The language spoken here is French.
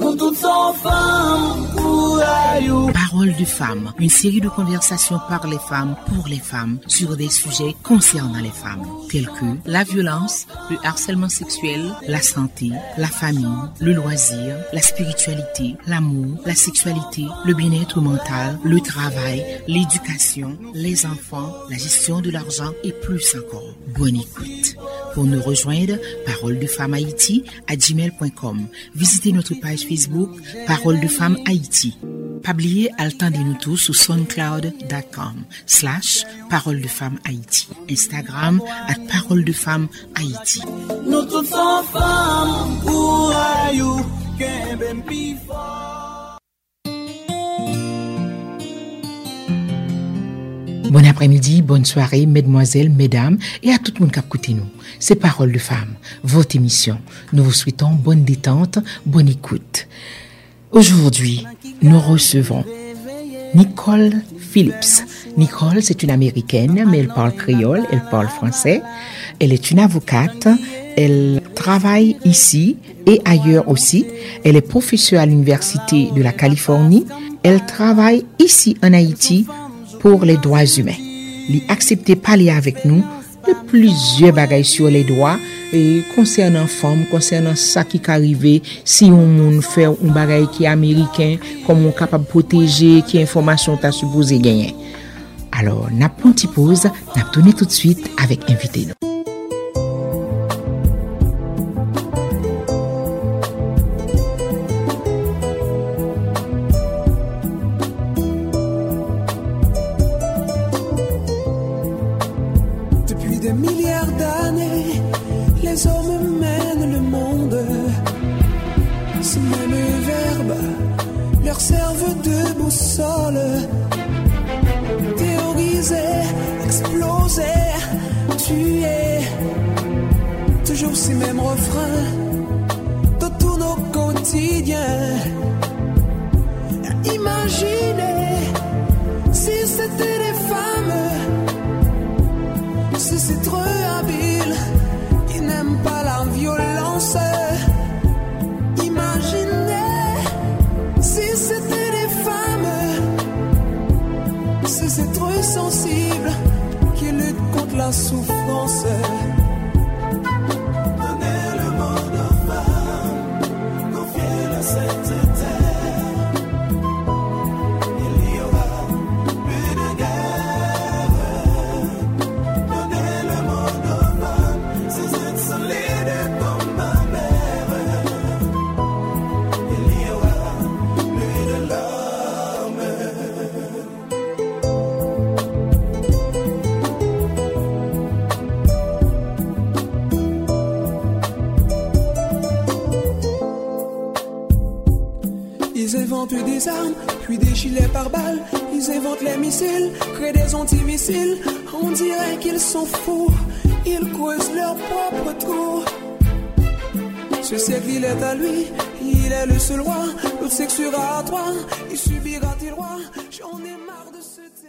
nous toutes sommes femmes pour aïeux. Parole de femmes, une série de conversations par les femmes, pour les femmes, sur des sujets concernant les femmes, tels que la violence, le harcèlement sexuel, la santé, la famille, le loisir, la spiritualité, l'amour, la sexualité, le bien-être mental, le travail, l'éducation, les enfants, la gestion de l'argent et plus encore. Bonne écoute. Pour nous rejoindre, Parole de Femmes Haïti à gmail.com. Visitez notre page Facebook Parole de Femmes Haïti. Pablier attendez-nous tous sur soundcloud.com slash Parole de Femmes Haïti. Instagram at Parole de Femmes Haïti. Nous pour. Bon après-midi, bonne soirée, mesdemoiselles, mesdames, et à tout le monde qui a écouté nous. C'est Parole de Femmes, votre émission. Nous vous souhaitons bonne détente, bonne écoute. Aujourd'hui, nous recevons Nicole Phillips. Nicole, c'est une américaine, mais elle parle créole, elle parle français. Elle est une avocate. Elle travaille ici et ailleurs aussi. Elle est professeure à l'Université de la Californie. Elle travaille ici en Haïti pour les droits humains. Li accepté parler avec nous de plizye bagay syo le doa, e konsernan fom, konsernan sa ki ka rive, si yon moun fè yon bagay ki Ameriken, kon moun kapab proteje, ki informasyon ta supose genyen. Alors, nap pon ti pose, nap toni tout suite avèk invite nou. Milliards d'années, les hommes mènent le monde. Ce même verbe leur servent de boussole. Théoriser, exploser, tuer. Toujours ces mêmes refrains dans tous nos quotidiens. C'est trop habile, qui n'aime pas la violence. Imaginez si c'était des femmes. C'est trop sensible, qui lutte contre la souffrance. Ils inventent des armes, puis des gilets par balles. Ils inventent les missiles, créent des antimissiles. On dirait qu'ils sont fous, ils creusent leur propre trou. Ce siècle, il est à lui, il est le seul roi. L'autre sexuera à toi, il subira tes lois. J'en ai marre de ce